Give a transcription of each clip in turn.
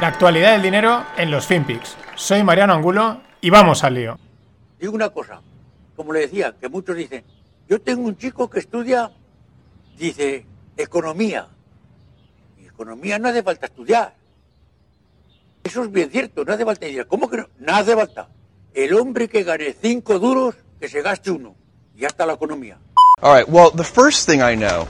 La actualidad del dinero en los FinPix. Soy Mariano Angulo y vamos al lío. Digo una cosa, como le decía, que muchos dicen, yo tengo un chico que estudia, dice, economía. Y economía no hace falta estudiar. Eso es bien cierto, no hace falta estudiar. ¿Cómo que no? No hace falta. El hombre que gane cinco duros, que se gaste uno. Y ya está la economía. All right, well, the first thing I know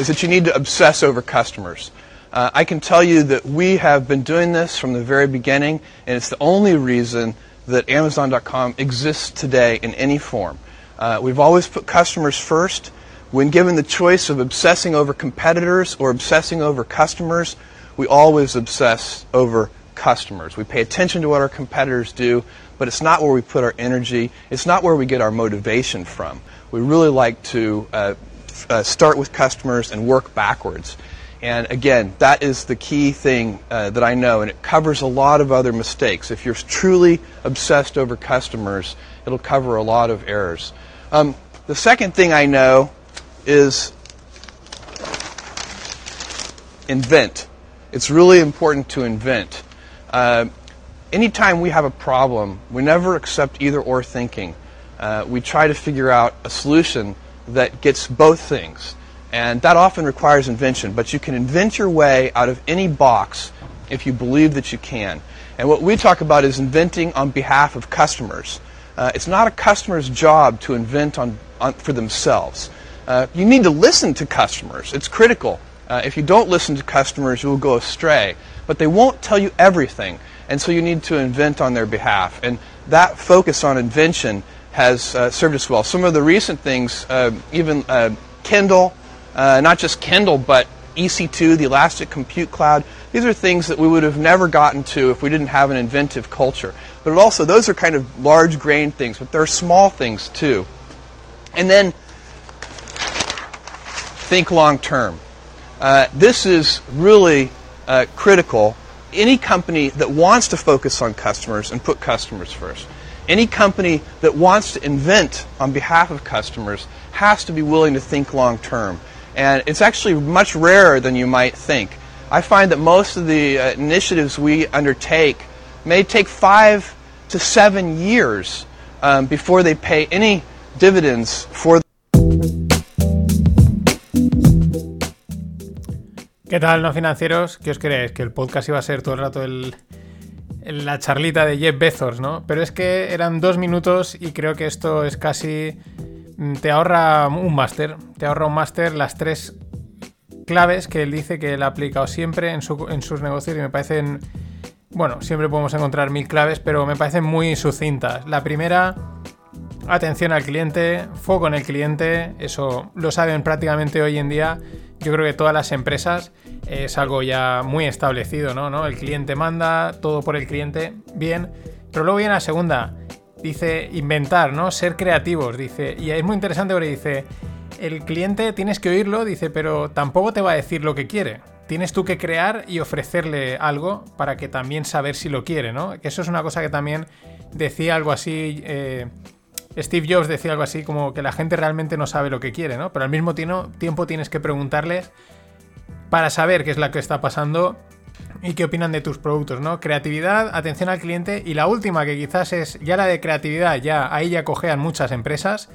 is that you need to obsess over customers. Uh, I can tell you that we have been doing this from the very beginning, and it's the only reason that Amazon.com exists today in any form. Uh, we've always put customers first. When given the choice of obsessing over competitors or obsessing over customers, we always obsess over customers. We pay attention to what our competitors do, but it's not where we put our energy. It's not where we get our motivation from. We really like to uh, uh, start with customers and work backwards. And again, that is the key thing uh, that I know, and it covers a lot of other mistakes. If you're truly obsessed over customers, it'll cover a lot of errors. Um, the second thing I know is invent. It's really important to invent. Uh, anytime we have a problem, we never accept either or thinking. Uh, we try to figure out a solution that gets both things. And that often requires invention, but you can invent your way out of any box if you believe that you can. And what we talk about is inventing on behalf of customers. Uh, it's not a customer's job to invent on, on for themselves. Uh, you need to listen to customers. It's critical. Uh, if you don't listen to customers, you will go astray. But they won't tell you everything, and so you need to invent on their behalf. And that focus on invention has uh, served us well. Some of the recent things, uh, even uh, Kindle, uh, not just Kindle, but EC2, the Elastic Compute Cloud, these are things that we would have never gotten to if we didn't have an inventive culture. But also, those are kind of large grain things, but there are small things too. And then, think long term. Uh, this is really uh, critical. Any company that wants to focus on customers and put customers first, any company that wants to invent on behalf of customers has to be willing to think long term. And it's actually much rarer than you might think. I find that most of the uh, initiatives we undertake may take five to seven years um, before they pay any dividends for ¿Qué tal, no financieros? ¿Qué os creéis? Que el podcast iba a ser todo el rato el, la charlita de Jeff Bezos, ¿no? Pero es que eran dos minutos y creo que esto es casi... Mm, te ahorra un máster. Te ahorra un máster las tres claves que él dice que él ha aplicado siempre en, en sus negocios y me parecen... Bueno, siempre podemos encontrar mil claves, pero me parecen muy sucintas. La primera, atención al cliente, foco en el cliente, eso lo saben prácticamente hoy en día yo creo que todas las empresas es algo ya muy establecido, ¿no? El cliente manda, todo por el cliente, bien. Pero luego viene la segunda, dice inventar, ¿no? Ser creativos, dice. Y es muy interesante porque dice, el cliente tienes que oírlo, dice, pero tampoco te va a decir lo que quiere. Tienes tú que crear y ofrecerle algo para que también saber si lo quiere, ¿no? Que eso es una cosa que también decía algo así. Eh, Steve Jobs decía algo así como que la gente realmente no sabe lo que quiere, ¿no? Pero al mismo tiempo tienes que preguntarle para saber qué es lo que está pasando y qué opinan de tus productos, ¿no? Creatividad, atención al cliente y la última que quizás es ya la de creatividad, ya ahí ya cojean muchas empresas.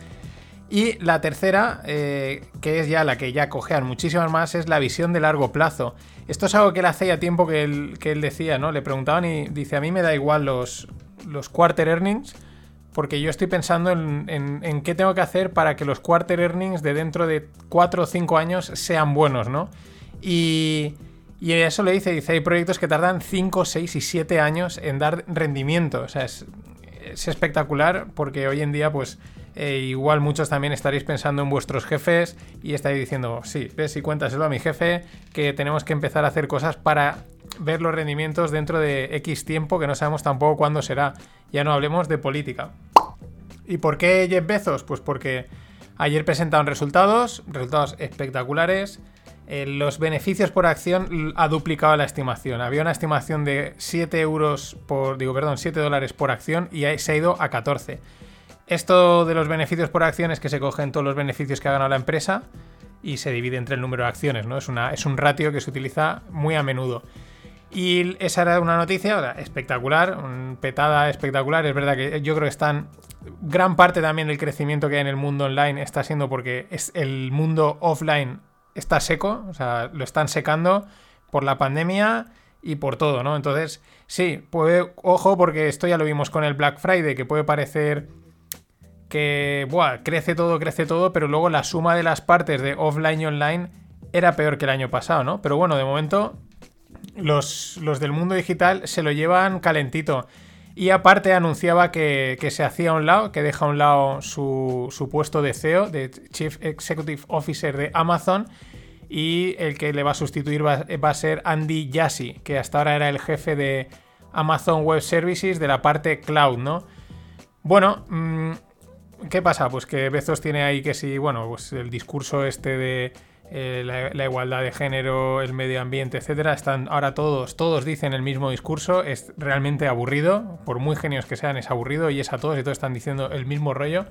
Y la tercera, eh, que es ya la que ya cojean muchísimas más, es la visión de largo plazo. Esto es algo que él hace ya tiempo que él, que él decía, ¿no? Le preguntaban y dice, a mí me da igual los, los quarter earnings, porque yo estoy pensando en, qué tengo que hacer para que los quarter earnings de dentro de 4 o 5 años sean buenos, ¿no? Y, y eso le dice, dice, hay proyectos que tardan 5, 6 y 7 años en dar rendimiento. O sea, es, espectacular porque hoy en día, pues, eh, igual muchos también estaréis pensando en vuestros jefes y estáis diciendo, sí, ves y cuéntaselo a mi jefe, que tenemos que empezar a hacer cosas para ver los rendimientos dentro de X tiempo, que no sabemos tampoco cuándo será. Ya no hablemos de política. ¿Y por qué Jeff Bezos? Pues porque ayer presentaron resultados, resultados espectaculares. Eh, los beneficios por acción ha duplicado la estimación. Había una estimación de 7 euros por, digo, perdón, 7 dólares por acción y se ha ido a 14. Esto de los beneficios por acción es que se cogen todos los beneficios que ha ganado la empresa y se divide entre el número de acciones, ¿no? Es, una, es un ratio que se utiliza muy a menudo. Y esa era una noticia espectacular, petada espectacular. Es verdad que yo creo que están. Gran parte también del crecimiento que hay en el mundo online está siendo porque es el mundo offline está seco, o sea, lo están secando por la pandemia y por todo, ¿no? Entonces, sí, puede, ojo, porque esto ya lo vimos con el Black Friday, que puede parecer que, buah, crece todo, crece todo, pero luego la suma de las partes de offline y online era peor que el año pasado, ¿no? Pero bueno, de momento los, del mundo digital se lo llevan calentito. Y aparte anunciaba que, se hacía a un lado, que deja a un lado su, su puesto de CEO, de Chief Executive Officer de Amazon, y el que le va a sustituir va, a ser Andy Jassy, que hasta ahora era el jefe de Amazon Web Services de la parte cloud, ¿no? Bueno, mm, ¿qué pasa? Pues que Bezos tiene ahí que sí, bueno, pues el discurso este de eh, la, igualdad de género, el medio ambiente, etcétera, están ahora todos, todos dicen el mismo discurso, es realmente aburrido, por muy genios que sean, es aburrido y es a todos y todos están diciendo el mismo rollo.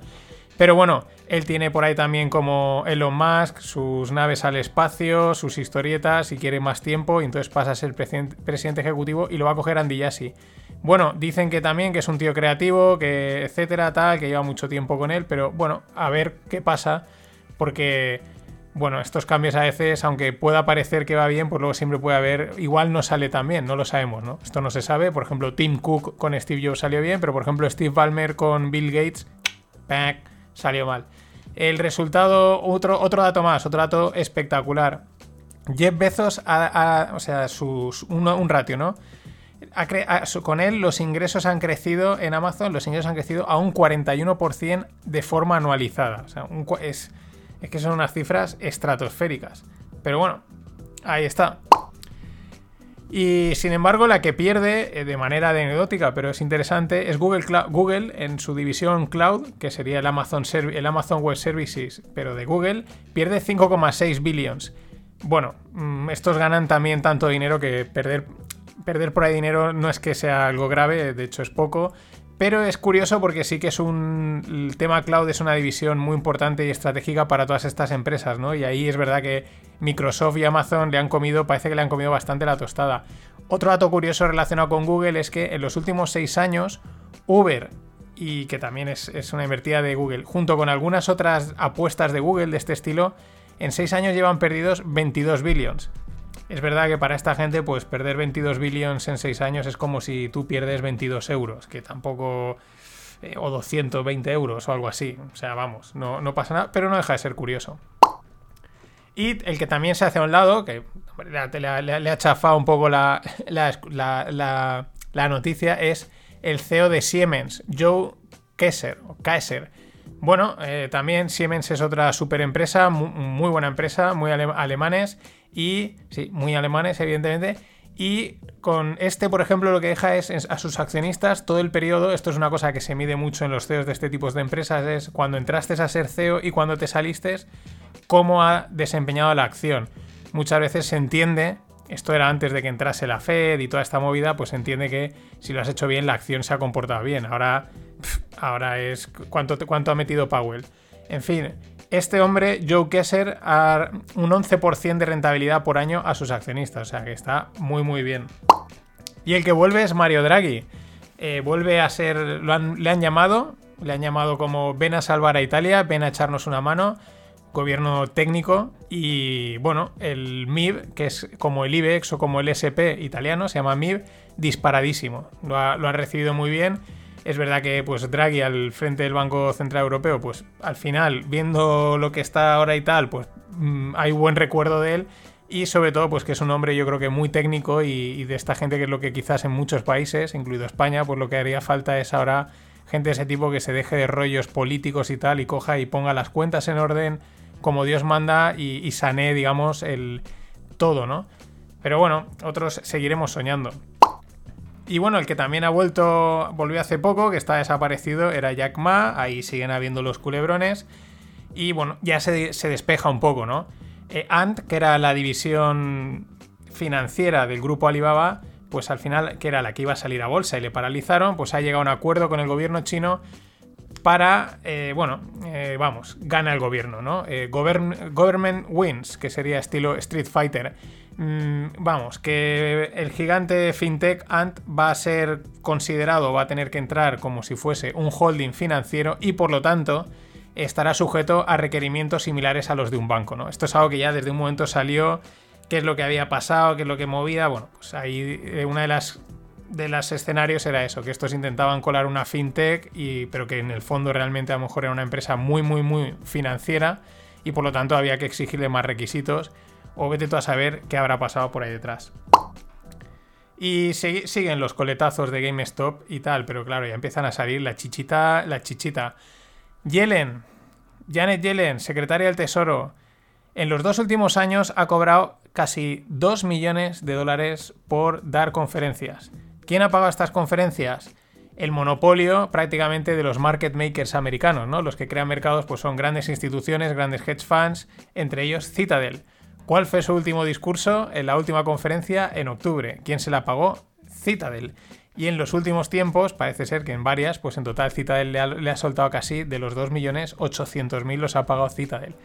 Pero bueno, él tiene por ahí también como Elon Musk, sus naves al espacio, sus historietas y quiere más tiempo y entonces pasa a ser presidente ejecutivo y lo va a coger Andy Jassy. Bueno, dicen que también que es un tío creativo, que etcétera, tal, que lleva mucho tiempo con él, pero bueno, a ver qué pasa, porque bueno, estos cambios a veces, aunque pueda parecer que va bien, pues luego siempre puede haber, igual no sale tan bien, no lo sabemos, ¿no? Esto no se sabe, por ejemplo, Tim Cook con Steve Jobs salió bien, pero por ejemplo Steve Ballmer con Bill Gates, salió mal. El resultado, otro, otro dato más, otro dato espectacular. Jeff Bezos, o sea, sus, un, ratio, ¿no? con él los ingresos han crecido en Amazon, los ingresos han crecido a un 41% de forma anualizada. O sea, es, es que son unas cifras estratosféricas. Pero bueno, ahí está. Y sin embargo, la que pierde eh, de manera anecdótica, pero es interesante, es Google, Google en su división cloud, que sería el Amazon, el Amazon Web Services, pero de Google, pierde 5,6 billions. Bueno, mm, estos ganan también tanto dinero que perder, perder por ahí dinero no es que sea algo grave, de hecho es poco, pero es curioso porque sí que es un. Tema cloud es una división muy importante y estratégica para todas estas empresas, ¿no? Y ahí es verdad que Microsoft y Amazon le han comido, parece que le han comido bastante la tostada. Otro dato curioso relacionado con Google es que en los últimos seis años, Uber, y que también es, es una invertida de Google, junto con algunas otras apuestas de Google de este estilo, en seis años llevan perdidos 22 billions. Es verdad que para esta gente, pues perder 22 billions en 6 años es como si tú pierdes 22 euros, que tampoco. Eh, o 220 euros o algo así. O sea, vamos, no, no pasa nada, pero no deja de ser curioso. Y el que también se hace a un lado, que le, ha chafado un poco la, la, noticia, es el CEO de Siemens, Joe Kaiser. O Kaiser. Bueno, eh, también Siemens es otra super empresa, muy, buena empresa, muy alemanes y, sí, muy alemanes, evidentemente. Y con este, por ejemplo, lo que deja es a sus accionistas todo el periodo, esto es una cosa que se mide mucho en los CEOs de este tipo de empresas, es cuando entraste a ser CEO y cuando te saliste, cómo ha desempeñado la acción. Muchas veces se entiende, esto era antes de que entrase la Fed y toda esta movida, pues se entiende que si lo has hecho bien, la acción se ha comportado bien. Ahora, ahora es cuánto, cuánto ha metido Powell. En fin, este hombre, Joe Kesser, a un 11% de rentabilidad por año a sus accionistas. O sea que está muy, muy bien. Y el que vuelve es Mario Draghi. Eh, vuelve a ser. le han llamado. Le han llamado como ven a salvar a Italia, ven a echarnos una mano. Gobierno técnico. Y bueno, el MIB, que es como el IBEX o como el SP italiano, se llama MIB, disparadísimo. Lo ha, lo ha recibido muy bien es verdad que pues Draghi al frente del Banco Central Europeo, pues al final, viendo lo que está ahora y tal, pues mm, hay buen recuerdo de él. Y sobre todo, pues que es un hombre yo creo que muy técnico y, de esta gente que es lo que quizás en muchos países, incluido España, pues lo que haría falta es ahora gente de ese tipo que se deje de rollos políticos y tal y coja y ponga las cuentas en orden como Dios manda y, y sané, digamos, el todo, ¿no? Pero bueno, otros seguiremos soñando. Y bueno, el que también ha vuelto, volvió hace poco, que está desaparecido, era Jack Ma. Ahí siguen habiendo los culebrones. Y bueno, ya se, despeja un poco, ¿no? Eh, Ant, que era la división financiera del grupo Alibaba, pues al final, que era la que iba a salir a bolsa y le paralizaron, pues ha llegado a un acuerdo con el gobierno chino para, eh, bueno, eh, vamos, gana el gobierno, ¿no? government wins, que sería estilo Street Fighter. Mm, vamos, que el gigante fintech Ant va a ser considerado, va a tener que entrar como si fuese un holding financiero y por lo tanto estará sujeto a requerimientos similares a los de un banco, ¿no? Esto es algo que ya desde un momento salió, qué es lo que había pasado, qué es lo que movía, bueno, pues ahí eh, una de las de los escenarios era eso, que estos intentaban colar una fintech, y, pero que en el fondo realmente a lo mejor era una empresa muy, muy, muy financiera y por lo tanto había que exigirle más requisitos o vete tú a saber qué habrá pasado por ahí detrás. Y siguen los coletazos de GameStop y tal, pero claro, ya empiezan a salir la chichita, la chichita. Yellen, Janet Yellen, secretaria del Tesoro, en los dos últimos años ha cobrado casi 2 millones de dólares por dar conferencias. ¿Quién ha pagado estas conferencias? El monopolio prácticamente de los market makers americanos, ¿no? Los que crean mercados pues son grandes instituciones, grandes hedge funds, entre ellos Citadel. ¿Cuál fue su último discurso en la última conferencia en octubre? ¿Quién se la pagó? Citadel. Y en los últimos tiempos, parece ser que en varias, pues en total Citadel le ha, le ha soltado casi de los 2.800.000 los ha pagado Citadel.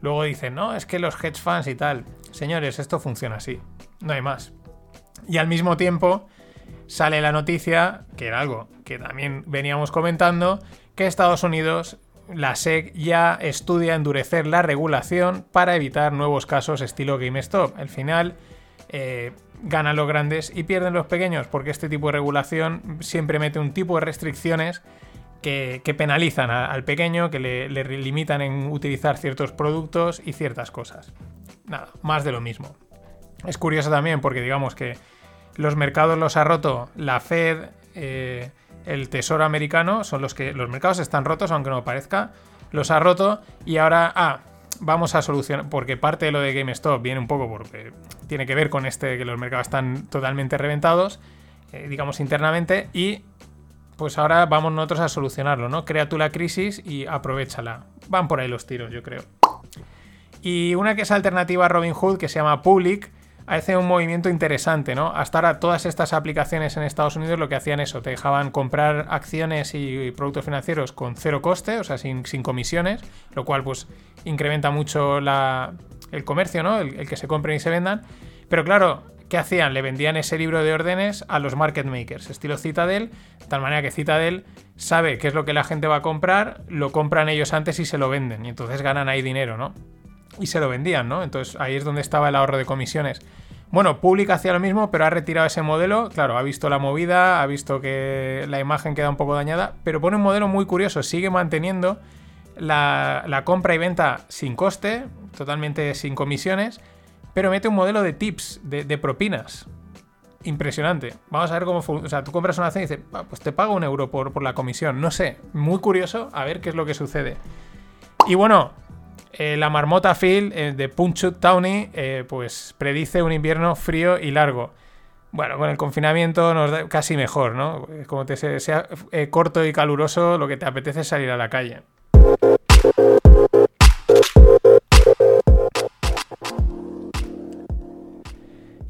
Luego dicen, no, es que los hedge funds y tal. Señores, esto funciona así. No hay más. Y al mismo tiempo sale la noticia, que era algo que también veníamos comentando, que Estados Unidos la SEC ya estudia endurecer la regulación para evitar nuevos casos estilo GameStop. Al final eh, ganan los grandes y pierden los pequeños porque este tipo de regulación siempre mete un tipo de restricciones que, penalizan al pequeño, que le, limitan en utilizar ciertos productos y ciertas cosas. Nada, más de lo mismo. Es curioso también porque digamos que los mercados los ha roto la Fed, eh, el Tesoro americano, son los que los mercados están rotos, aunque no parezca, los ha roto y ahora, ah, vamos a solucionar, porque parte de lo de GameStop viene un poco porque tiene que ver con este que los mercados están totalmente reventados, eh, digamos internamente, y pues ahora vamos nosotros a solucionarlo, ¿no? Crea tú la crisis y aprovechala. Van por ahí los tiros, yo creo. Y una que es alternativa a Robinhood, que se llama Public, hace un movimiento interesante, ¿no? Hasta ahora todas estas aplicaciones en Estados Unidos lo que hacían eso, te dejaban comprar acciones y productos financieros con cero coste, o sea, sin, comisiones, lo cual pues incrementa mucho el comercio, ¿no? El, que se compren y se vendan. Pero claro, ¿qué hacían? Le vendían ese libro de órdenes a los market makers, estilo Citadel, de tal manera que Citadel sabe qué es lo que la gente va a comprar, lo compran ellos antes y se lo venden, y entonces ganan ahí dinero, ¿no? Y se lo vendían, ¿no? Entonces ahí es donde estaba el ahorro de comisiones. Bueno, Public hacía lo mismo, pero ha retirado ese modelo. Claro, ha visto la movida, ha visto que la imagen queda un poco dañada, pero pone un modelo muy curioso. Sigue manteniendo la, compra y venta sin coste, totalmente sin comisiones, pero mete un modelo de tips, de, propinas. Impresionante. Vamos a ver cómo funciona. O sea, tú compras una acción y dices, ah, pues te pago un euro por, por la comisión. No sé, muy curioso, a ver qué es lo que sucede. Y bueno, eh, la marmota Phil eh, de Punchut Townie eh, pues predice un invierno frío y largo. Bueno, con el confinamiento nos da casi mejor, ¿no? Como te sea, corto y caluroso, lo que te apetece es salir a la calle.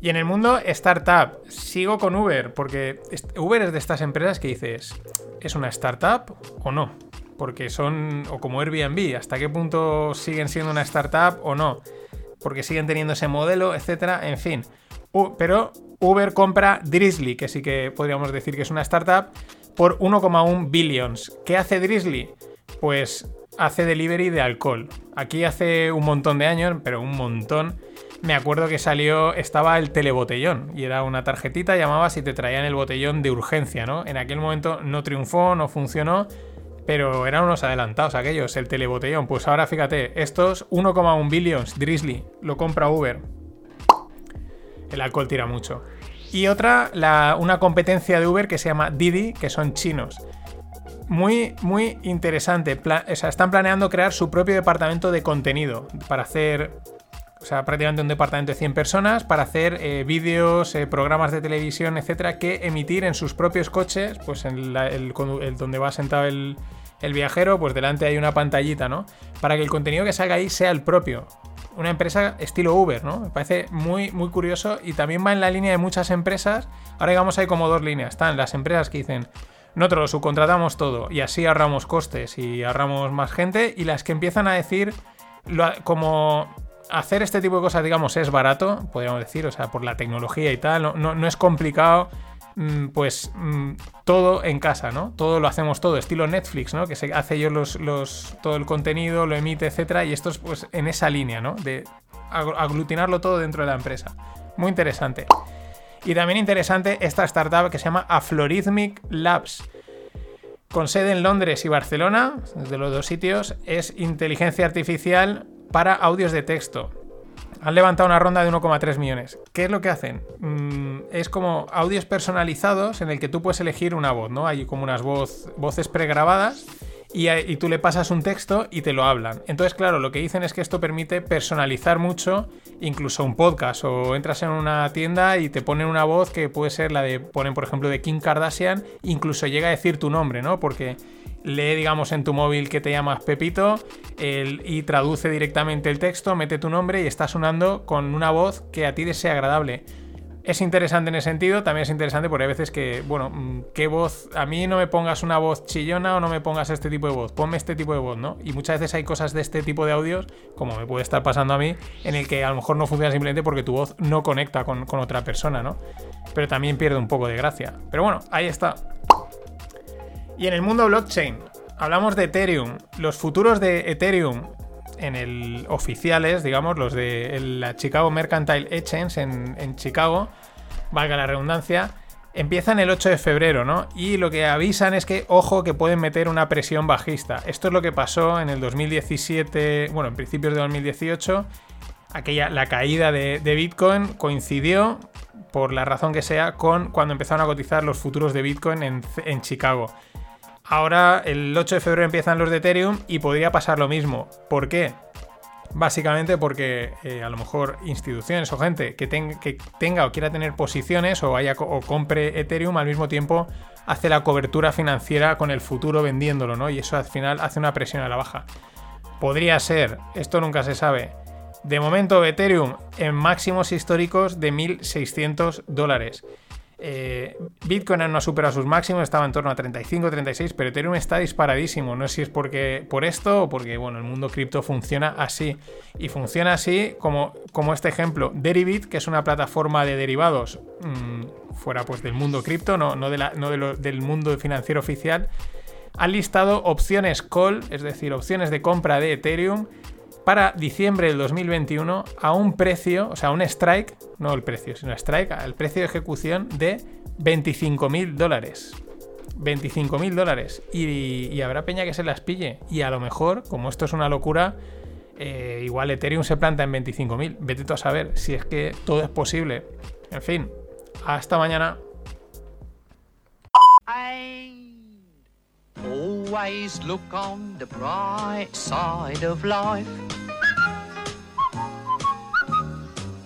Y en el mundo startup, sigo con Uber, porque Uber es de estas empresas que dices, ¿es una startup o no? Porque son, o como Airbnb, hasta qué punto siguen siendo una startup o no, porque siguen teniendo ese modelo, etcétera, en fin. pero Uber compra Drizzly, que sí que podríamos decir que es una startup, por 1,1 billions. ¿Qué hace Drizzly? Pues hace delivery de alcohol. Aquí hace un montón de años, pero un montón. Me acuerdo que salió, estaba el telebotellón y era una tarjetita, llamabas y te traían el botellón de urgencia, ¿no? En aquel momento no triunfó, no funcionó, pero eran unos adelantados aquellos, el telebotellón. Pues ahora fíjate, estos 1,1 billions, Drizzly, lo compra Uber. El alcohol tira mucho. Y otra, una competencia de Uber que se llama Didi, que son chinos. Muy, muy interesante. o sea, están planeando crear su propio departamento de contenido para hacer o sea, prácticamente un departamento de 100 personas para hacer eh, vídeos, eh, programas de televisión, etcétera, que emitir en sus propios coches, pues en el, donde va sentado el, viajero, pues delante hay una pantallita, ¿no? Para que el contenido que salga ahí sea el propio. Una empresa estilo Uber, ¿no? Me parece muy, muy curioso y también va en la línea de muchas empresas. Ahora digamos hay como dos líneas. Están las empresas que dicen, nosotros lo subcontratamos todo y así ahorramos costes y ahorramos más gente. Y las que empiezan a decir, como hacer este tipo de cosas, digamos, es barato, podríamos decir, o sea, por la tecnología y tal, no, no, es complicado, pues mm, todo en casa, ¿no? Todo lo hacemos todo, estilo Netflix, ¿no? Que se hace yo los, todo el contenido, lo emite, etcétera, y esto es pues en esa línea, ¿no? De aglutinarlo todo dentro de la empresa. Muy interesante. Y también interesante esta startup que se llama Aflorithmic Labs. Con sede en Londres y Barcelona, de los dos sitios, es inteligencia artificial para audios de texto. Han levantado una ronda de 1,3 millones. ¿Qué es lo que hacen? Mm, es como audios personalizados en el que tú puedes elegir una voz, ¿no? Hay como unas voz, voces pregrabadas y, tú le pasas un texto y te lo hablan. Entonces, claro, lo que dicen es que esto permite personalizar mucho incluso un podcast o entras en una tienda y te ponen una voz que puede ser la de, ponen por ejemplo, de Kim Kardashian, incluso llega a decir tu nombre, ¿no? Porque lee, digamos, en tu móvil que te llamas Pepito y traduce directamente el texto, mete tu nombre y está sonando con una voz que a ti te sea agradable es interesante en ese sentido, también es interesante porque hay veces que, bueno, mm, ¿qué voz? A mí no me pongas una voz chillona o no me pongas este tipo de voz, ponme este tipo de voz, ¿no? Y muchas veces hay cosas de este tipo de audios, como me puede estar pasando a mí, en el que a lo mejor no funciona simplemente porque tu voz no conecta con, con otra persona, ¿no? Pero también pierde un poco de gracia. Pero bueno, ahí está. Y en el mundo blockchain, hablamos de Ethereum. Los futuros de Ethereum en el oficiales, digamos, los de la Chicago Mercantile Exchange en, Chicago, valga la redundancia, empiezan el 8 de febrero, ¿no? Y lo que avisan es que, ojo, que pueden meter una presión bajista. Esto es lo que pasó en el 2017, bueno, en principios de 2018. Aquella, la caída de, Bitcoin coincidió, por la razón que sea, con cuando empezaron a cotizar los futuros de Bitcoin en Chicago. Ahora, el 8 de febrero empiezan los de Ethereum y podría pasar lo mismo. ¿Por qué? Básicamente porque eh, a lo mejor instituciones o gente que, tenga o quiera tener posiciones o, o compre Ethereum al mismo tiempo hace la cobertura financiera con el futuro vendiéndolo, ¿no? Y eso al final hace una presión a la baja. Podría ser, esto nunca se sabe. De momento Ethereum en máximos históricos de 1.600 dólares. Eh, Bitcoin no ha superado sus máximos, estaba en torno a 35, 36, pero Ethereum está disparadísimo. No sé si es porque por esto o porque bueno, el mundo cripto funciona así. Y funciona así como, como este ejemplo. Deribit, que es una plataforma de derivados mm, fuera pues del mundo cripto, no, no, del mundo financiero oficial, ha listado opciones call, es decir, opciones de compra de Ethereum para diciembre del 2021 a un precio, o sea, un strike, no el precio, sino strike, el precio de ejecución de 25.000 dólares. 25.000 dólares. Y, habrá peña que se las pille. Y a lo mejor, como esto es una locura, eh, igual Ethereum se planta en 25.000. Vete tú a saber si es que todo es posible. En fin, hasta mañana.